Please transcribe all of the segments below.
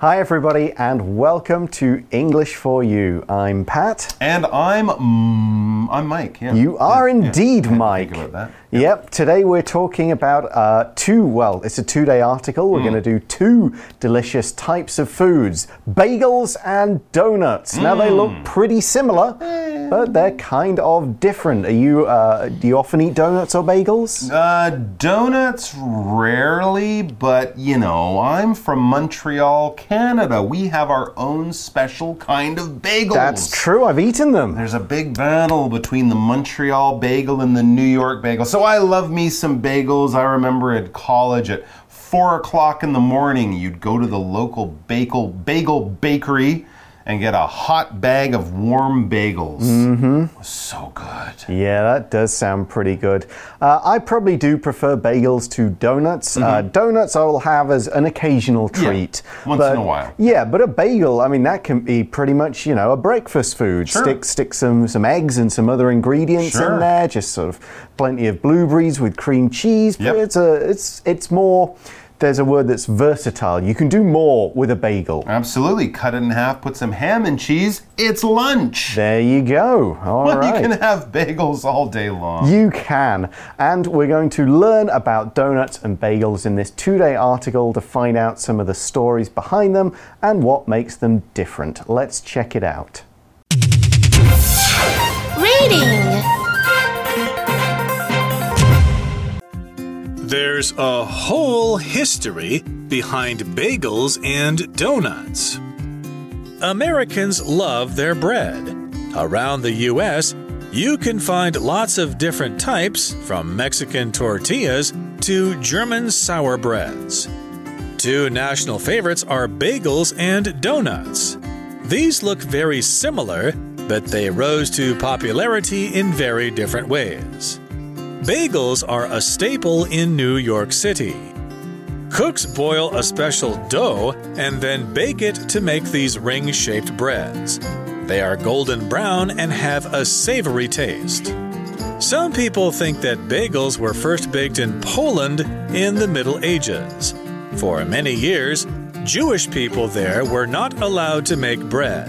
Hi, everybody, and welcome to English for You. I'm Pat. And I'm mm, I'm Mike. Yeah. You are Yeah, yeah. indeed to Mike. That. Yep, today we're talking about uh, two, well, it's a two day article. We're going to do two delicious types of foods bagels and donuts. Now, they look Hmm. pretty similar, but they're kind of different. Are you, uh, do you often eat donuts or bagels? Uh, donuts rarely, but you know, I'm from Montreal, Canada. We have our own special kind of bagels. That's true, I've eaten them. There's a big battle between the Montreal bagel and the New York bagel. So I love me some bagels. I remember at college at four o'clock in the morning, you'd go to the local bagel bagel bakery and get a hot bag of warm bagels. Mm-hmm. So good. Yeah, that does sound pretty good. Uh, I probably do prefer bagels to donuts. Uh, donuts I will have as an occasional Mm-hmm. Yeah, treat. once but- in a while. Yeah, but a bagel, I mean, that can be pretty much, you know, a breakfast food. Sure. Stick, stick some, some eggs and some other ingredients in Sure. there, just sort of plenty of blueberries with cream cheese. But Yep. it's, a, it's, it's more, there's a word that's versatile. You can do more with a bagel. Absolutely. Cut it in half, put some ham and cheese. It's lunch. There you go. All Well, right. You can have bagels all day long. You can. And we're going to learn about donuts and bagels in this two day article to find out some of the stories behind them and what makes them different. Let's check it out. Reading. There's a whole history behind bagels and donuts. Americans love their bread. Around the U.S., you can find lots of different types, from Mexican tortillas to German sour breads. Two national favorites are bagels and donuts. These look very similar, but they rose to popularity in very different ways. Bagels are a staple in New York City. Cooks boil a special dough and then bake it to make these ring shaped breads. They are golden brown and have a savory taste. Some people think that bagels were first baked in Poland in the Middle Ages. For many years, Jewish people there were not allowed to make bread.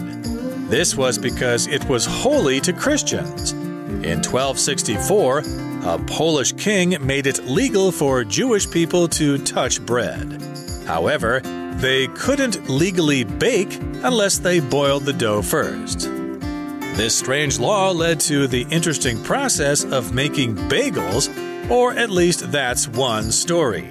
This was because it was holy to Christians. In 1264, a Polish king made it legal for Jewish people to touch bread. However, they couldn't legally bake unless they boiled the dough first. This strange law led to the interesting process of making bagels, or at least that's one story.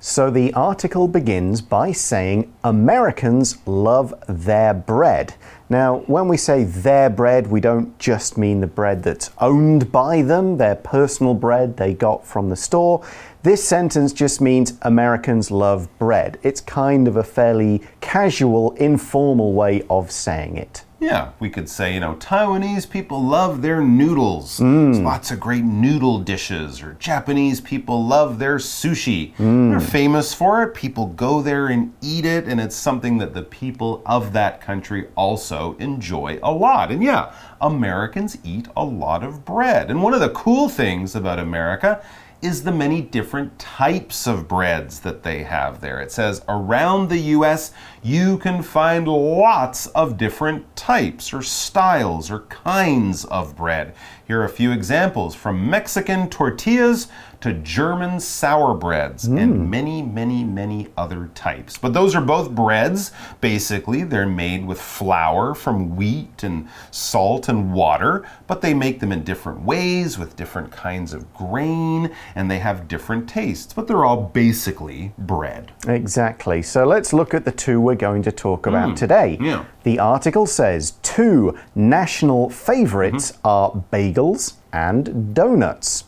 So the article begins by saying Americans love their bread. Now, when we say their bread, we don't just mean the bread that's owned by them, their personal bread they got from the store. This sentence just means Americans love bread. It's kind of a fairly casual, informal way of saying it. Yeah, we could say, you know, Taiwanese people love their noodles. There's mm. lots of great noodle dishes. Or Japanese people love their sushi. Mm. They're famous for it. People go there and eat it, and it's something that the people of that country also enjoy a lot. And yeah, Americans eat a lot of bread. And one of the cool things about America is the many different types of breads that they have there. It says around the US, you can find lots of different types or styles or kinds of bread. Here are a few examples from Mexican tortillas to German sour breads and mm. many, many, many other types. But those are both breads. Basically, they're made with flour from wheat and salt and water, but they make them in different ways with different kinds of grain and they have different tastes, but they're all basically bread. Exactly. So let's look at the two we're going to talk about mm. today. yeah. The article says two national favorites mm-hmm. are bagels and donuts.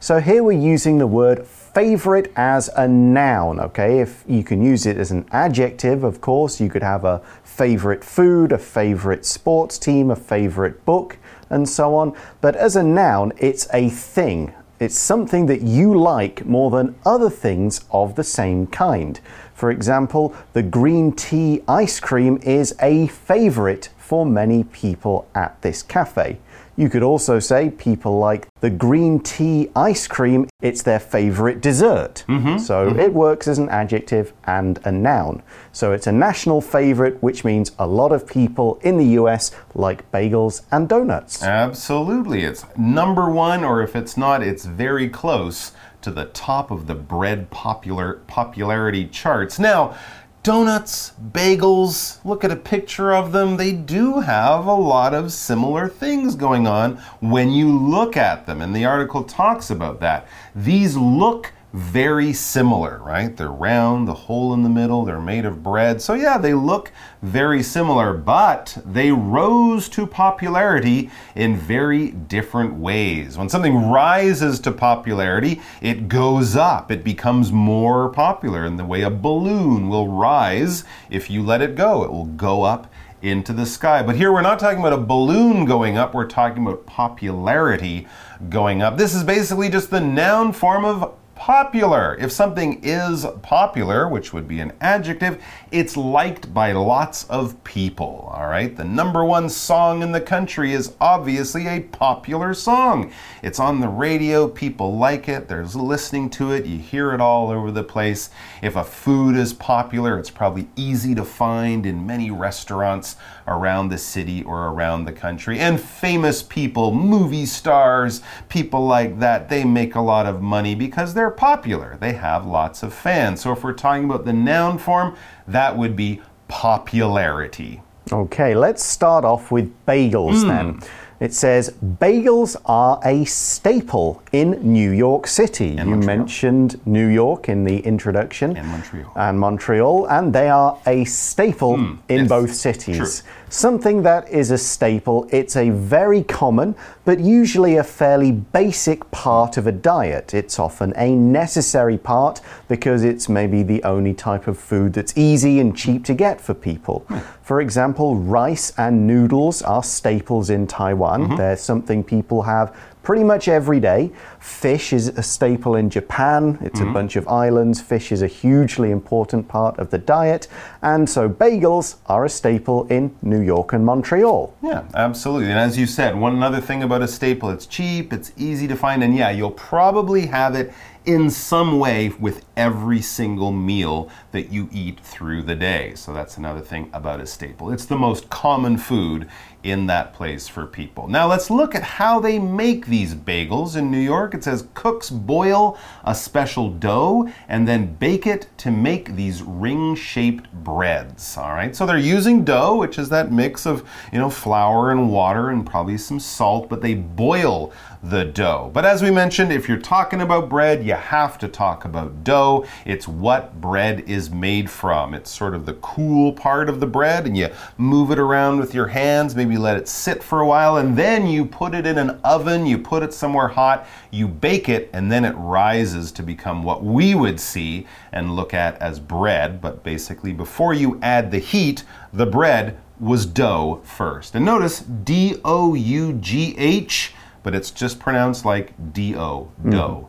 So here we're using the word favorite as a noun, okay? If you can use it as an adjective, of course, you could have a favorite food, a favorite sports team, a favorite book, and so on. But as a noun, it's a thing. It's something that you like more than other things of the same kind. For example, the green tea ice cream is a favorite for many people at this cafe. You could also say people like the green tea ice cream, it's their favorite dessert. Mm-hmm. So mm-hmm. it works as an adjective and a noun. So it's a national favorite, which means a lot of people in the US like bagels and donuts. Absolutely. It's number one, or if it's not, it's very close to the top of the bread popular popularity charts. Now, donuts, bagels, look at a picture of them. They do have a lot of similar things going on when you look at them. And the article talks about that. These look very similar, right? They're round, the hole in the middle, they're made of bread. So, yeah, they look very similar, but they rose to popularity in very different ways. When something rises to popularity, it goes up, it becomes more popular in the way a balloon will rise if you let it go. It will go up into the sky. But here we're not talking about a balloon going up, we're talking about popularity going up. This is basically just the noun form of popular. If something is popular, which would be an adjective, it's liked by lots of people. All right. The number one song in the country is obviously a popular song. It's on the radio, people like it, there's listening to it, you hear it all over the place. If a food is popular, it's probably easy to find in many restaurants around the city or around the country. And famous people, movie stars, people like that, they make a lot of money because they're popular. They have lots of fans. So if we're talking about the noun form, that would be popularity. Okay, let's start off with bagels hmm. then. It says bagels are a staple in New York City. you Montreal. mentioned New York in the introduction. And Montreal. And Montreal, and they are a staple hmm. in yes, both cities. true. Something that is a staple, it's a very common, but usually a fairly basic part of a diet. It's often a necessary part because it's maybe the only type of food that's easy and cheap to get for people. Hmm. For example, rice and noodles are staples in Taiwan. Mm-hmm. They're something people have pretty much every day. Fish is a staple in Japan. It's a mm-hmm. bunch of islands. Fish is a hugely important part of the diet. And so bagels are a staple in New York and Montreal. Yeah, absolutely. And as you said, one other thing about a staple, it's cheap, it's easy to find, and yeah, you'll probably have it in some way with every single meal that you eat through the day. So that's another thing about a staple. It's the most common food in that place for people. Now let's look at how they make these bagels in New York. It says cooks boil a special dough and then bake it to make these ring-shaped breads. All right. So they're using dough, which is that mix of, you know, flour and water and probably some salt, but they boil the dough. But as we mentioned, if you're talking about bread, you have to talk about dough. It's what bread is made from. It's sort of the cool part of the bread, and you move it around with your hands, maybe let it sit for a while, and then you put it in an oven, you put it somewhere hot, you bake it, and then it rises to become what we would see and look at as bread. But basically, before you add the heat, the bread was dough first. And notice D O U G H but it's just pronounced like D O, hmm. dough.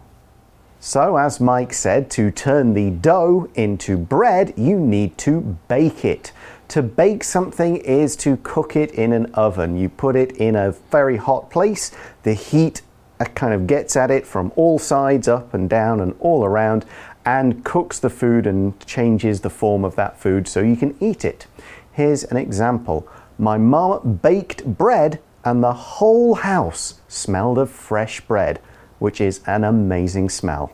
So, as Mike said, to turn the dough into bread, you need to bake it. To bake something is to cook it in an oven. You put it in a very hot place, the heat uh, kind of gets at it from all sides, up and down and all around, and cooks the food and changes the form of that food so you can eat it. Here's an example My mum baked bread, and the whole house smelled of fresh bread, which is an amazing smell.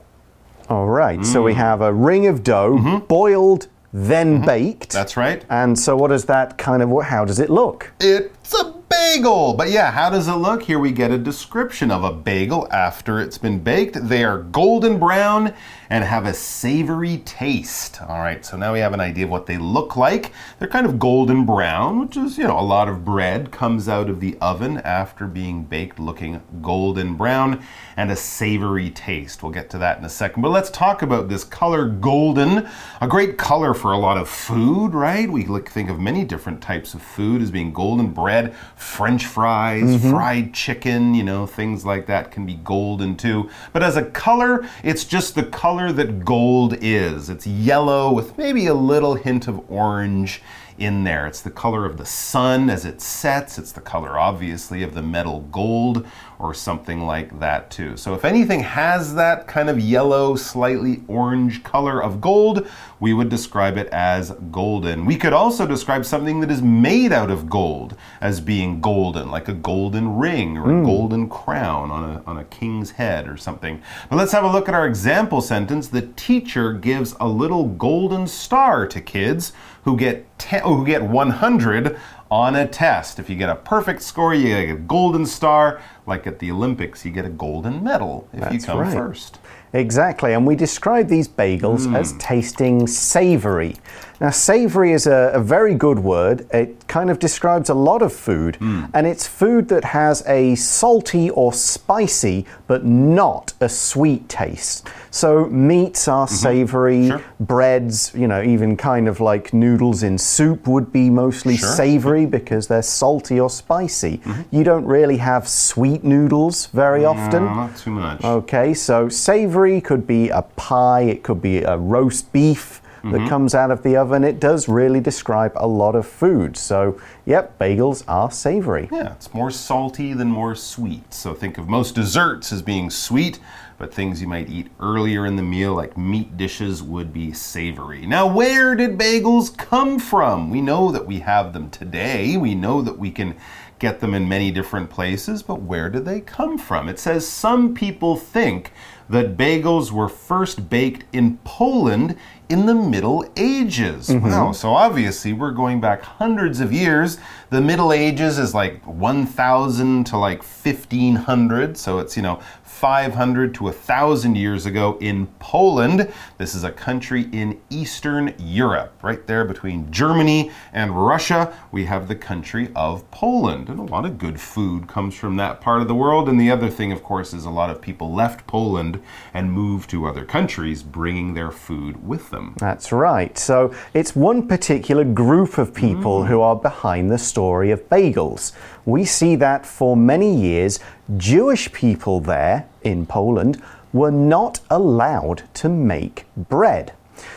All right, so we have a ring of dough, boiled, then mm-hmm. baked. That's right. And so, what does that kind of, how does it look? It's a bagel. But yeah, how does it look? Here we get a description of a bagel after it's been baked. They are golden brown and have a savory taste. All right, so now we have an idea of what they look like. They're kind of golden brown, which is, you know, a lot of bread comes out of the oven after being baked, looking golden brown and a savory taste. We'll get to that in a second. But let's talk about this color golden, a great color for a lot of food, right? We think of many different types of food as being golden bread, french fries, mm-hmm. fried chicken, you know, things like that can be golden too. But as a color, it's just the color that gold is. It's yellow with maybe a little hint of orange in there. It's the color of the sun as it sets, it's the color, obviously, of the metal gold or something like that, too. So, if anything has that kind of yellow, slightly orange color of gold, we would describe it as golden. We could also describe something that is made out of gold as being golden, like a golden ring or a hmm. golden crown on a, on a king's head or something. But let's have a look at our example sentence. The teacher gives a little golden star to kids who get ten, who get 100 on a test. If you get a perfect score, you get a golden star. Like at the Olympics, you get a golden medal if you come right. first. Exactly, and we describe these bagels Hmm. as tasting savory. Now, savory is a, a very good word. It kind of describes a lot of food, Hmm. and it's food that has a salty or spicy, but not a sweet taste. So, meats are savory, Mm-hmm. Sure. breads, you know, even kind of like noodles in soup would be mostly Sure. savory because they're salty or spicy. Mm-hmm. You don't really have sweet noodles very often. No, not too much. Okay, so savory could be a pie, it could be a roast beef Mm-hmm. that comes out of the oven. It does really describe a lot of food. So, yep, bagels are savory. Yeah, it's more salty than more sweet. So think of most desserts as being sweet, but things you might eat earlier in the meal, like meat dishes, would be savory. Now, where did bagels come from? We know that we have them today. We know that we can get them in many different places, but where did they come from? It says some people think that bagels were first baked in Poland in the Middle Ages. Mm-hmm. Wow, so obviously we're going back hundreds of years. The Middle Ages is like 1000 to like 1500, so it's, you know, 500 to 1000 years ago in Poland. This is a country in Eastern Europe, right there between Germany and Russia. We have the country of Poland, and a lot of good food comes from that part of the world. And the other thing, of course, is a lot of people left Poland and moved to other countries, bringing their food with them. That's right. So, it's one particular group of people mm. who are behind the story of bagels. We see that for many years, Jewish people there in Poland were not allowed to make bread.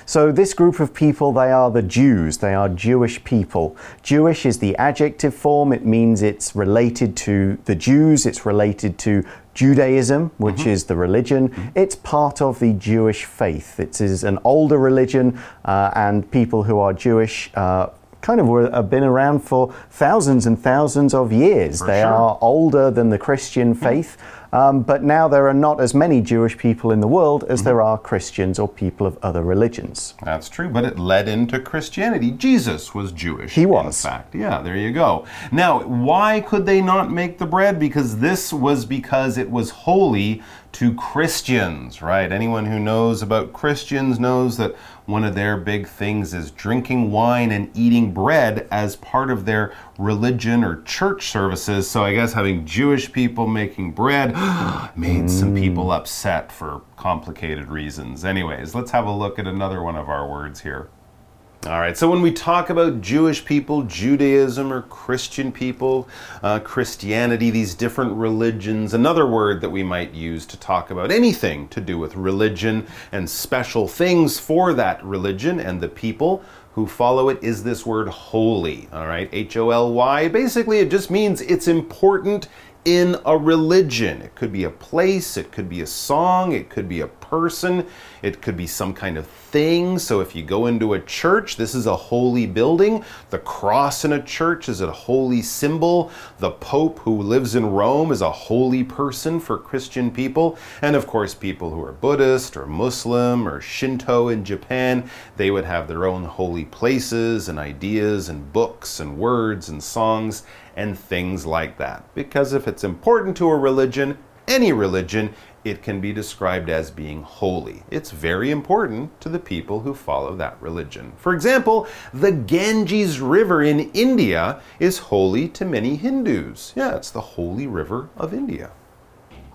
So, this group of people, they are the Jews, they are Jewish people. Jewish is the adjective form, it means it's related to the Jews, it's related to Judaism, which is the religion. It's part of the Jewish faith. It is an older religion, uh, and people who are Jewish. Uh, Kind of were, have been around for thousands and thousands of years. they sure. are older than the Christian faith, um, but now there are not as many Jewish people in the world as there are Christians or people of other religions. That's true, but it led into Christianity. Jesus was Jewish. He was. In fact, yeah, there you go. Now, why could they not make the bread? Because this was because it was holy to Christians, right? Anyone who knows about Christians knows that one of their big things is drinking wine and eating bread as part of their religion or church services. So I guess having Jewish people making bread made some mm. people upset for complicated reasons. Anyways, let's have a look at another one of our words here. All right, so when we talk about Jewish people, Judaism, or Christian people, uh, Christianity, these different religions, another word that we might use to talk about anything to do with religion and special things for that religion and the people who follow it is this word holy. All right, H O L Y. Basically, it just means it's important in a religion. It could be a place, it could be a song, it could be a person, it could be some kind of thing. So if you go into a church, this is a holy building. The cross in a church is a holy symbol. The Pope who lives in Rome is a holy person for Christian people. And of course, people who are Buddhist or Muslim or Shinto in Japan, they would have their own holy places and ideas and books and words and songs and things like that. Because if it's important to a religion, any religion, it can be described as being holy. It's very important to the people who follow that religion. For example, the Ganges River in India is holy to many Hindus. Yeah, it's the holy river of India.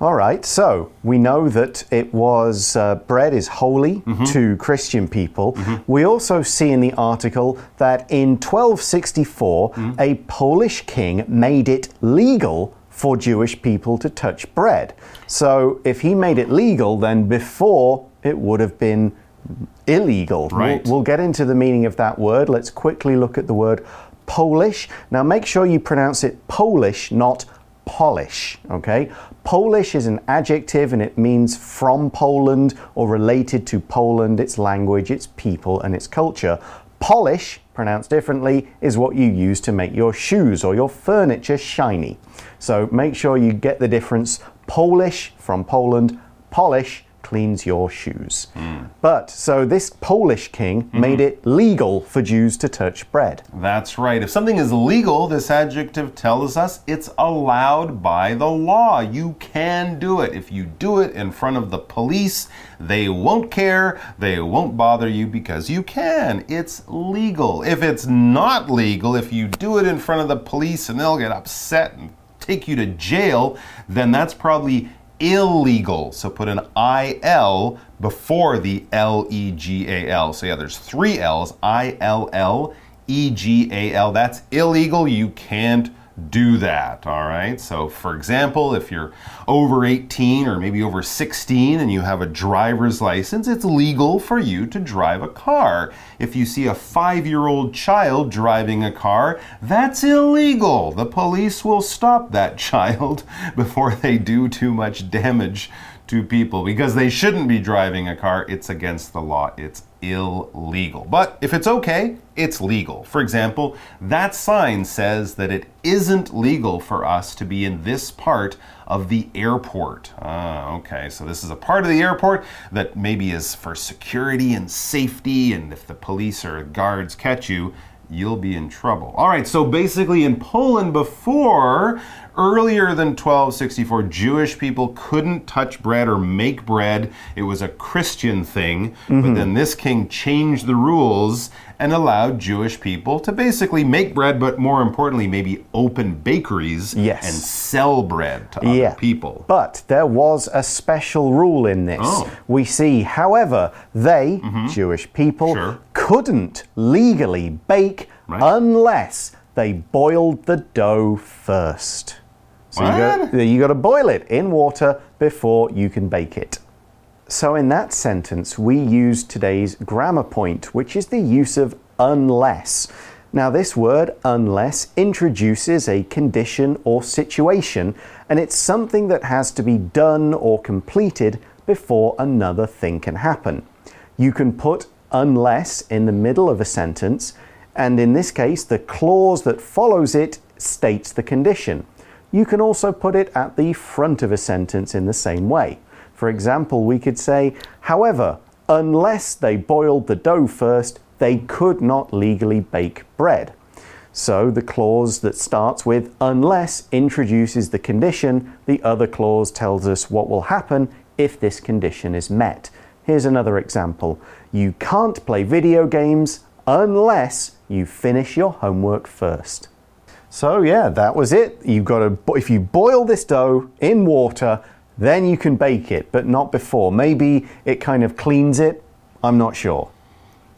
All right, so we know that it was uh, bread is holy Mm-hmm. to Christian people. We also see in the article that in 1264, Mm-hmm. a Polish king made it legal for Jewish people to touch bread. So if he made it legal, then before it would have been illegal. Right. We'll, we'll get into the meaning of that word. Let's quickly look at the word Polish. Now, make sure you pronounce it Polish, not polish. Okay? Polish is an adjective and it means from Poland or related to Poland, its language, its people, and its culture. Polish, pronounced differently, is what you use to make your shoes or your furniture shiny. So make sure you get the difference. Polish from Poland, polish cleans your shoes. Hmm. But so this Polish king mm-hmm. made it legal for Jews to touch bread. That's right. If something is legal, this adjective tells us it's allowed by the law. You can do it. If you do it in front of the police, they won't care. They won't bother you because you can. It's legal. If it's not legal, if you do it in front of the police and they'll get upset and take you to jail, then that's probably illegal. So put an IL before the L E G A L. So yeah, there's three L's I L L E G A L. That's illegal. You can't do that. All right. So, for example, if you're over 18 or maybe over 16 and you have a driver's license, it's legal for you to drive a car. If you see a five year old child driving a car, that's illegal. The police will stop that child before they do too much damage to people because they shouldn't be driving a car. It's against the law. It's illegal. But if it's okay, it's legal. For example, that sign says that it isn't legal for us to be in this part of the airport. Ah, okay. So this is a part of the airport that maybe is for security and safety, and if the police or guards catch you, you'll be in trouble. All right, so basically in Poland before, earlier than 1264, Jewish people couldn't touch bread or make bread. It was a Christian thing. But mm-hmm. then this king changed the rules and allowed Jewish people to basically make bread, but more importantly, maybe open bakeries Yes. and sell bread to other Yeah. people. But there was a special rule in this. Oh. We see, however, they, mm-hmm. Jewish people, Sure. couldn't legally bake Right. unless they boiled the dough first. So you got, you got to boil it in water before you can bake it. So, in that sentence, we use today's grammar point, which is the use of unless. Now, this word unless introduces a condition or situation, and it's something that has to be done or completed before another thing can happen. You can put unless in the middle of a sentence, and in this case, the clause that follows it states the condition. You can also put it at the front of a sentence in the same way. For example, we could say, however, unless they boiled the dough first, they could not legally bake bread. So the clause that starts with unless introduces the condition, the other clause tells us what will happen if this condition is met. Here's another example. You can't play video games unless you finish your homework first. So yeah, that was it. You've got to if you boil this dough in water, then you can bake it, but not before. Maybe it kind of cleans it. I'm not sure.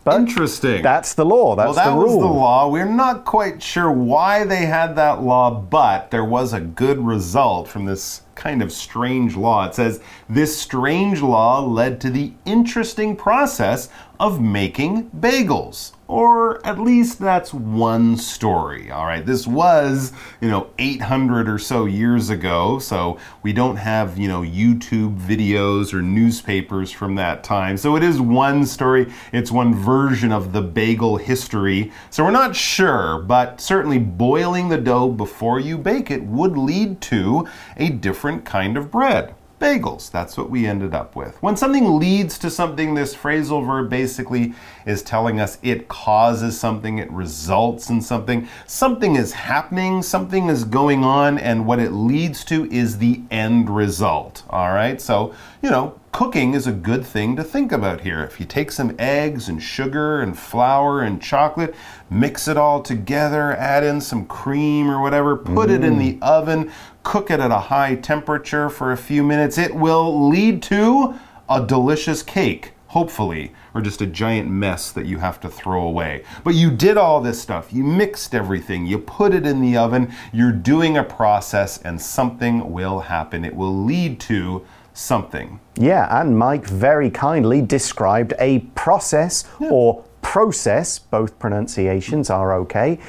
But Interesting. that's the law. That's well, that the was rule. the law. We're not quite sure why they had that law, but there was a good result from this kind of strange law. It says this strange law led to the interesting process of making bagels. Or at least that's one story. All right, this was, you know, 800 or so years ago, so we don't have, you know, YouTube videos or newspapers from that time. So it is one story, it's one version of the bagel history. So we're not sure, but certainly boiling the dough before you bake it would lead to a different kind of bread. Bagels, that's what we ended up with. When something leads to something, this phrasal verb basically is telling us it causes something, it results in something. Something is happening, something is going on, and what it leads to is the end result. All right, so, you know, cooking is a good thing to think about here. If you take some eggs and sugar and flour and chocolate, mix it all together, add in some cream or whatever, put it in the mm. oven, cook it at a high temperature for a few minutes, it will lead to a delicious cake. Hopefully, or just a giant mess that you have to throw away. But you did all this stuff. You mixed everything. You put it in the oven. You're doing a process, and something will happen. It will lead to something. Yeah, and Mike very kindly described a process or process, both pronunciations are okay,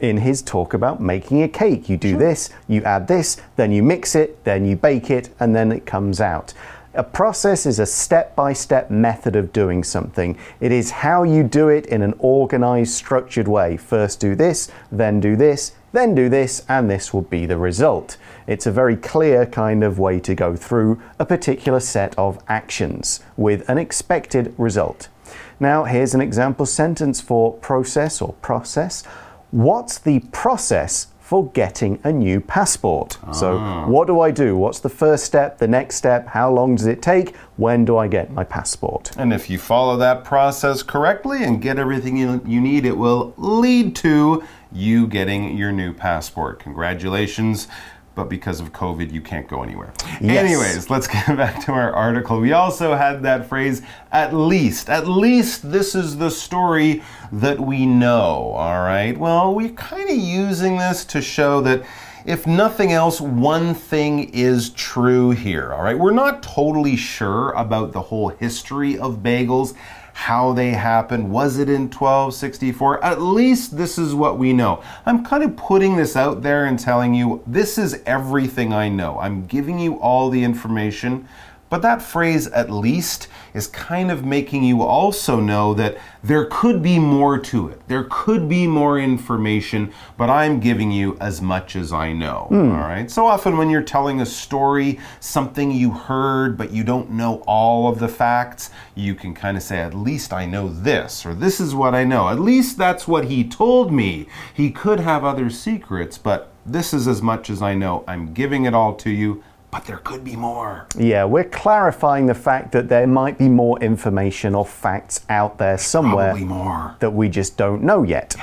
in his talk about making a cake. You do this, you add this, then you mix it, then you bake it, and then it comes out. A process is a step by step method of doing something. It is how you do it in an organized, structured way. First do this, then do this, then do this, and this will be the result. It's a very clear kind of way to go through a particular set of actions with an expected result. Now, here's an example sentence for process or process. What's the process for getting a new passport? So, ah. what do I do? What's the first step, the next step? How long does it take? When do I get my passport? And if you follow that process correctly and get everything you, you need, it will lead to you getting your new passport. Congratulations. But because of COVID, you can't go anywhere. Yes. Anyways, let's get back to our article. We also had that phrase, at least. At least this is the story that we know, all right? Well, we're kind of using this to show that if nothing else, one thing is true here, all right? We're not totally sure about the whole history of bagels, how they happened. Was it in 1264? At least this is what we know. I'm kind of putting this out there and telling you this is everything I know. I'm giving you all the information. But that phrase, at least, is kind of making you also know that there could be more to it. There could be more information, but I'm giving you as much as I know. Hmm. All right. So often, when you're telling a story, something you heard, but you don't know all of the facts, you can kind of say, at least I know this, or this is what I know. At least that's what he told me. He could have other secrets, but this is as much as I know. I'm giving it all to you but there could be more. Yeah, we're clarifying the fact that there might be more information or facts out there somewhere more. that we just don't know yet.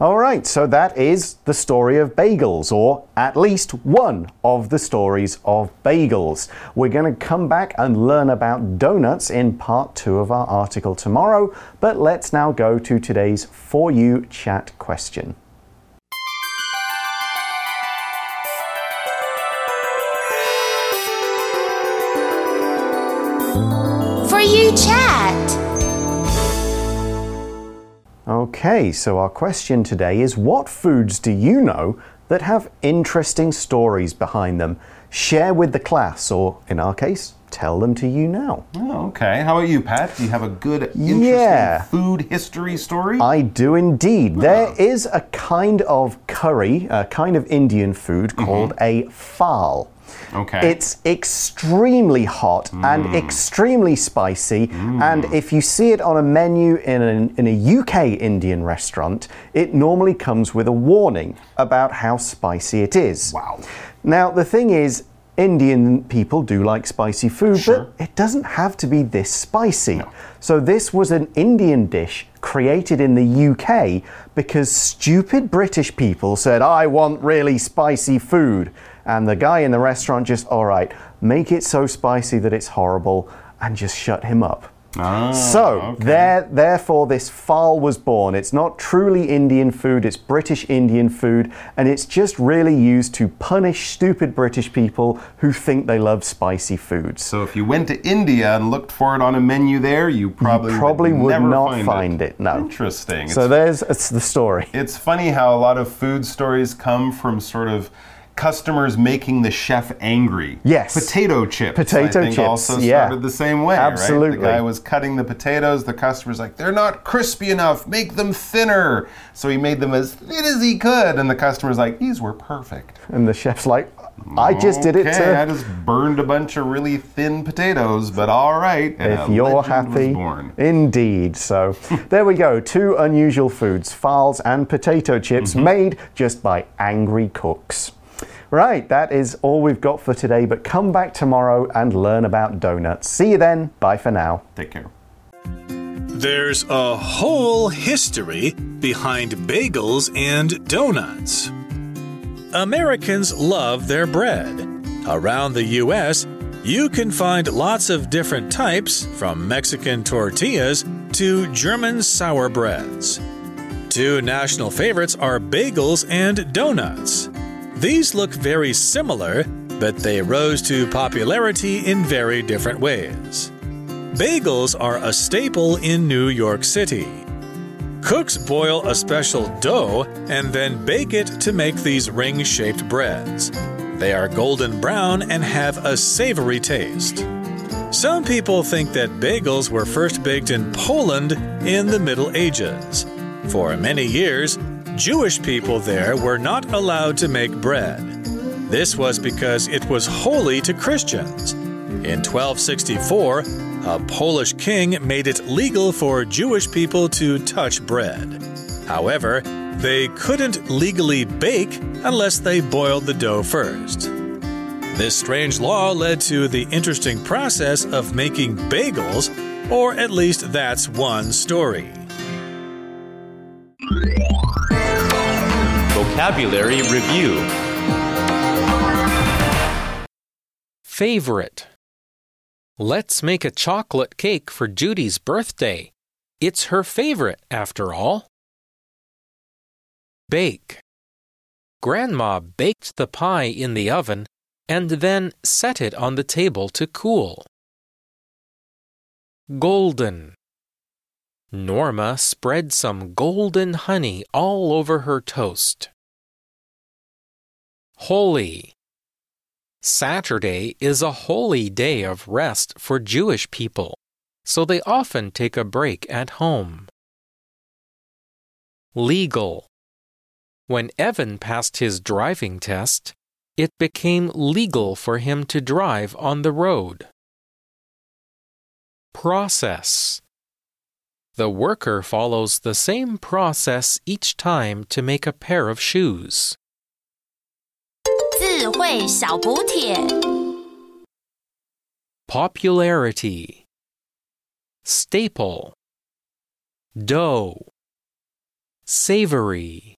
All right, so that is the story of bagels, or at least one of the stories of bagels. We're going to come back and learn about donuts in part two of our article tomorrow, but let's now go to today's For You chat question. Okay, so our question today is What foods do you know that have interesting stories behind them? Share with the class, or in our case, tell them to you now. Oh, okay. How about you, Pat? Do you have a good, interesting Yeah. food history story? I do indeed. There is a kind of curry, a kind of Indian food mm-hmm. called a phaal. okay. It's extremely hot and mm. extremely spicy. Mm. And if you see it on a menu in, an, in a UK Indian restaurant, it normally comes with a warning about how spicy it is. Wow. Now, the thing is, Indian people do like spicy food, but it doesn't have to be this spicy. So, this was an Indian dish created in the UK because stupid British people said, I want really spicy food. And the guy in the restaurant just, all right, make it so spicy that it's horrible and just shut him up. Ah, So, okay. there, therefore, this phaal was born. It's not truly Indian food, it's British Indian food, and it's just really used to punish stupid British people who think they love spicy foods. So if you went to India and looked for it on a menu there, you probably probably would never not find, find it, no. Interesting. So, it's, there's it's the story. it's funny how a lot of food stories come from sort of customers making the chef angry. Yes. Potato chips. Potato I think chips, also yeah. started the same way. Absolutely. Right? The guy was cutting the potatoes. The customer's like, they're not crispy enough. Make them thinner. So he made them as thin as he could, and the customer's like, these were perfect. And the chef's like, I just did it Okay, I just burned a bunch of really thin potatoes, but all right. And If you're happy, born. indeed. So there we go. Two unusual foods, phaals and potato chips, Mm-hmm. made just by angry cooks. Right, that is all we've got for today, but come back tomorrow and learn about donuts. See you then. Bye for now. Take care. There's a whole history behind bagels and donuts. Americans love their bread. Around the U.S., you can find lots of different types, from Mexican tortillas to German sour breads. Two national favorites are bagels and donuts. These look very similar, but they rose to popularity in very different ways. Bagels are a staple in New York City. Cooks boil a special dough and then bake it to make these ring shaped breads. They are golden brown and have a savory taste. Some people think that bagels were first baked in Poland in the Middle Ages. For many years, Jewish people there were not allowed to make bread. This was because it was holy to Christians. In 1264, a Polish king made it legal for Jewish people to touch bread. However, they couldn't legally bake unless they boiled the dough first. This strange law led to the interesting process of making bagels, or at least that's one story. Vocabulary Review Favorite. Let's make a chocolate cake for Judy's birthday. It's her favorite, after all. Bake. Grandma baked the pie in the oven and then set it on the table to cool. Golden. Norma spread some golden honey all over her toast. Holy. Saturday is a holy day of rest for Jewish people, so they often take a break at home. Legal. When Evan passed his driving test, it became legal for him to drive on the road. Process. The worker follows the same process each time to make a pair of shoes. 智慧小补帖。 Popularity. Staple. Dough. Savory.